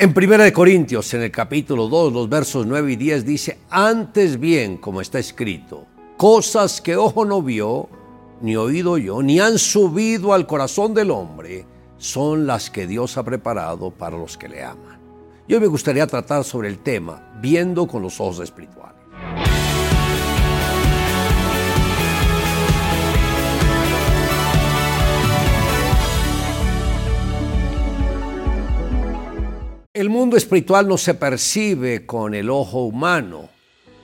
En 1 Corintios, en el capítulo 2, los versos 9 y 10 dice, antes bien, como está escrito, cosas que ojo no vio, ni oído yo, ni han subido al corazón del hombre, son las que Dios ha preparado para los que le aman. Yo me gustaría tratar sobre el tema, viendo con los ojos espirituales. El mundo espiritual no se percibe con el ojo humano.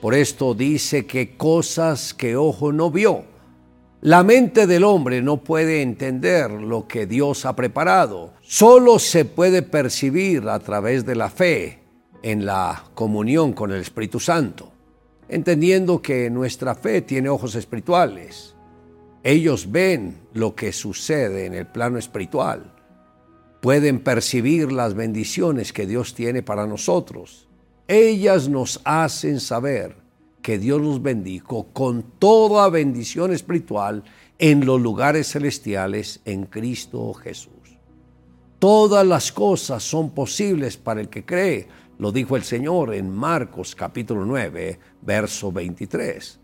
Por esto dice que cosas que ojo no vio. La mente del hombre no puede entender lo que Dios ha preparado. Solo se puede percibir a través de la fe en la comunión con el Espíritu Santo, entendiendo que nuestra fe tiene ojos espirituales. Ellos ven lo que sucede en el plano espiritual pueden percibir las bendiciones que Dios tiene para nosotros. Ellas nos hacen saber que Dios nos bendijo con toda bendición espiritual en los lugares celestiales en Cristo Jesús. Todas las cosas son posibles para el que cree, lo dijo el Señor en Marcos capítulo 9, verso 23.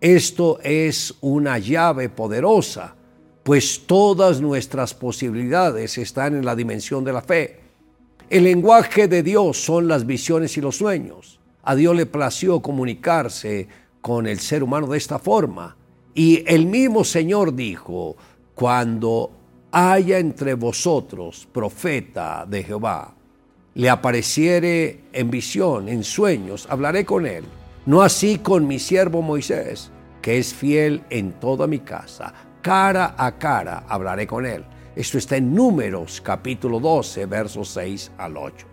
Esto es una llave poderosa pues todas nuestras posibilidades están en la dimensión de la fe. El lenguaje de Dios son las visiones y los sueños. A Dios le plació comunicarse con el ser humano de esta forma. Y el mismo Señor dijo, cuando haya entre vosotros profeta de Jehová, le apareciere en visión, en sueños, hablaré con él. No así con mi siervo Moisés, que es fiel en toda mi casa cara a cara hablaré con él. Esto está en Números capítulo 12, versos 6 al 8.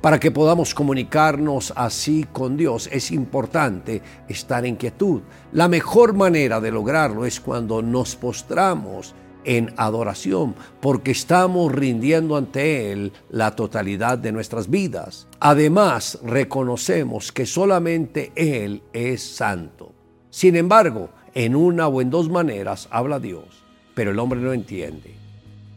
Para que podamos comunicarnos así con Dios es importante estar en quietud. La mejor manera de lograrlo es cuando nos postramos en adoración, porque estamos rindiendo ante Él la totalidad de nuestras vidas. Además, reconocemos que solamente Él es santo. Sin embargo, en una o en dos maneras habla Dios, pero el hombre no entiende.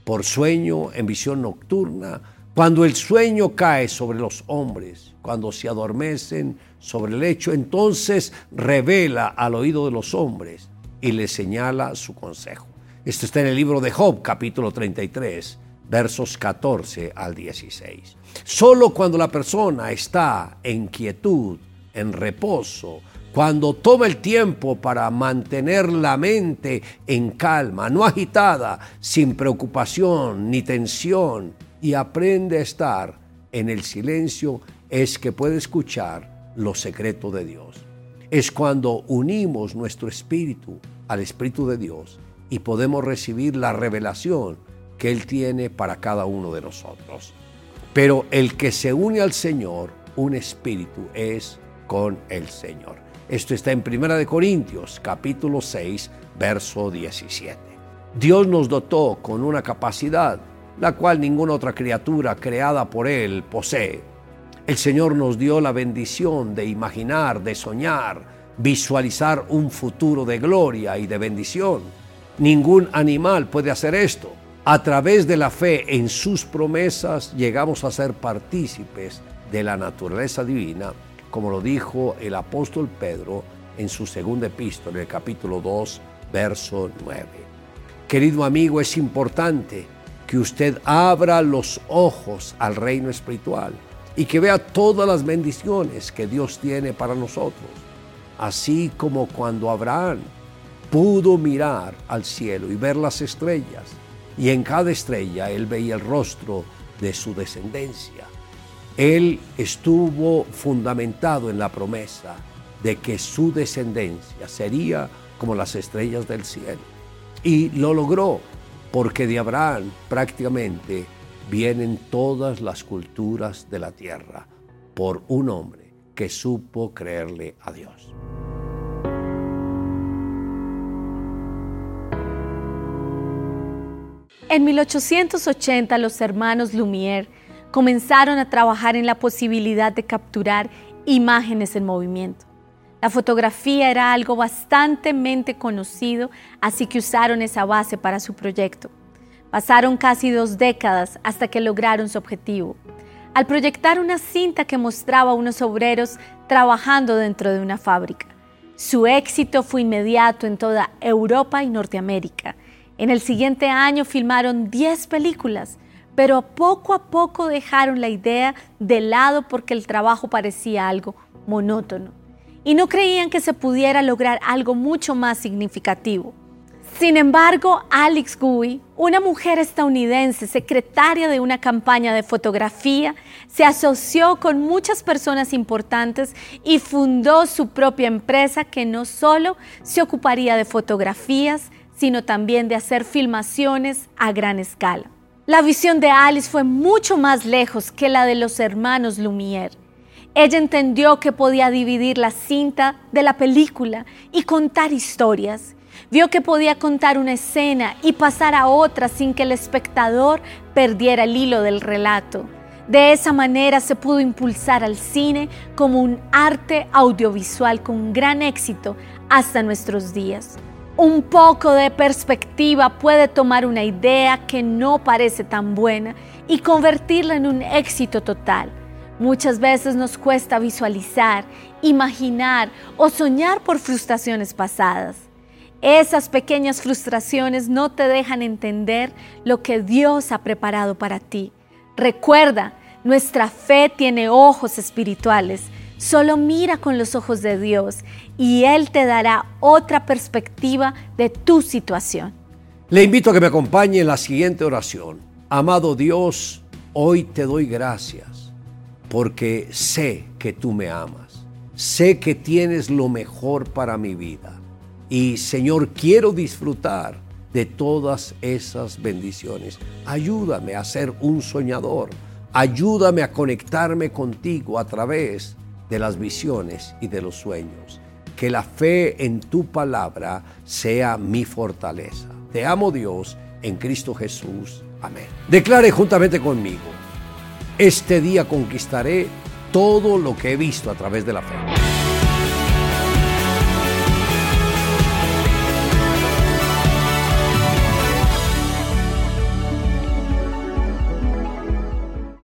Por sueño, en visión nocturna, cuando el sueño cae sobre los hombres, cuando se adormecen sobre el lecho, entonces revela al oído de los hombres y les señala su consejo. Esto está en el libro de Job, capítulo 33, versos 14 al 16. Solo cuando la persona está en quietud, en reposo, cuando toma el tiempo para mantener la mente en calma, no agitada, sin preocupación ni tensión, y aprende a estar en el silencio, es que puede escuchar los secretos de Dios. Es cuando unimos nuestro espíritu al Espíritu de Dios y podemos recibir la revelación que Él tiene para cada uno de nosotros. Pero el que se une al Señor, un espíritu, es con el Señor. Esto está en Primera de Corintios, capítulo 6, verso 17. Dios nos dotó con una capacidad la cual ninguna otra criatura creada por Él posee. El Señor nos dio la bendición de imaginar, de soñar, visualizar un futuro de gloria y de bendición. Ningún animal puede hacer esto. A través de la fe en sus promesas llegamos a ser partícipes de la naturaleza divina como lo dijo el apóstol Pedro en su segunda epístola, en el capítulo 2, verso 9. Querido amigo, es importante que usted abra los ojos al reino espiritual y que vea todas las bendiciones que Dios tiene para nosotros. Así como cuando Abraham pudo mirar al cielo y ver las estrellas, y en cada estrella él veía el rostro de su descendencia. Él estuvo fundamentado en la promesa de que su descendencia sería como las estrellas del cielo. Y lo logró, porque de Abraham prácticamente vienen todas las culturas de la tierra por un hombre que supo creerle a Dios. En 1880 los hermanos Lumière comenzaron a trabajar en la posibilidad de capturar imágenes en movimiento. La fotografía era algo bastantemente conocido, así que usaron esa base para su proyecto. Pasaron casi dos décadas hasta que lograron su objetivo. al proyectar una cinta que mostraba a unos obreros trabajando dentro de una fábrica. Su éxito fue inmediato en toda Europa y Norteamérica. En el siguiente año filmaron 10 películas, pero poco a poco dejaron la idea de lado porque el trabajo parecía algo monótono y no creían que se pudiera lograr algo mucho más significativo. Sin embargo, Alex Gui, una mujer estadounidense, secretaria de una campaña de fotografía, se asoció con muchas personas importantes y fundó su propia empresa que no solo se ocuparía de fotografías, sino también de hacer filmaciones a gran escala. La visión de Alice fue mucho más lejos que la de los hermanos Lumière. Ella entendió que podía dividir la cinta de la película y contar historias. Vio que podía contar una escena y pasar a otra sin que el espectador perdiera el hilo del relato. De esa manera se pudo impulsar al cine como un arte audiovisual con gran éxito hasta nuestros días. Un poco de perspectiva puede tomar una idea que no parece tan buena y convertirla en un éxito total. Muchas veces nos cuesta visualizar, imaginar o soñar por frustraciones pasadas. Esas pequeñas frustraciones no te dejan entender lo que Dios ha preparado para ti. Recuerda, nuestra fe tiene ojos espirituales Solo mira con los ojos de Dios y Él te dará otra perspectiva de tu situación. Le invito a que me acompañe en la siguiente oración. Amado Dios, hoy te doy gracias porque sé que tú me amas. Sé que tienes lo mejor para mi vida. Y Señor, quiero disfrutar de todas esas bendiciones. Ayúdame a ser un soñador. Ayúdame a conectarme contigo a través de las visiones y de los sueños. Que la fe en tu palabra sea mi fortaleza. Te amo Dios en Cristo Jesús. Amén. Declare juntamente conmigo, este día conquistaré todo lo que he visto a través de la fe.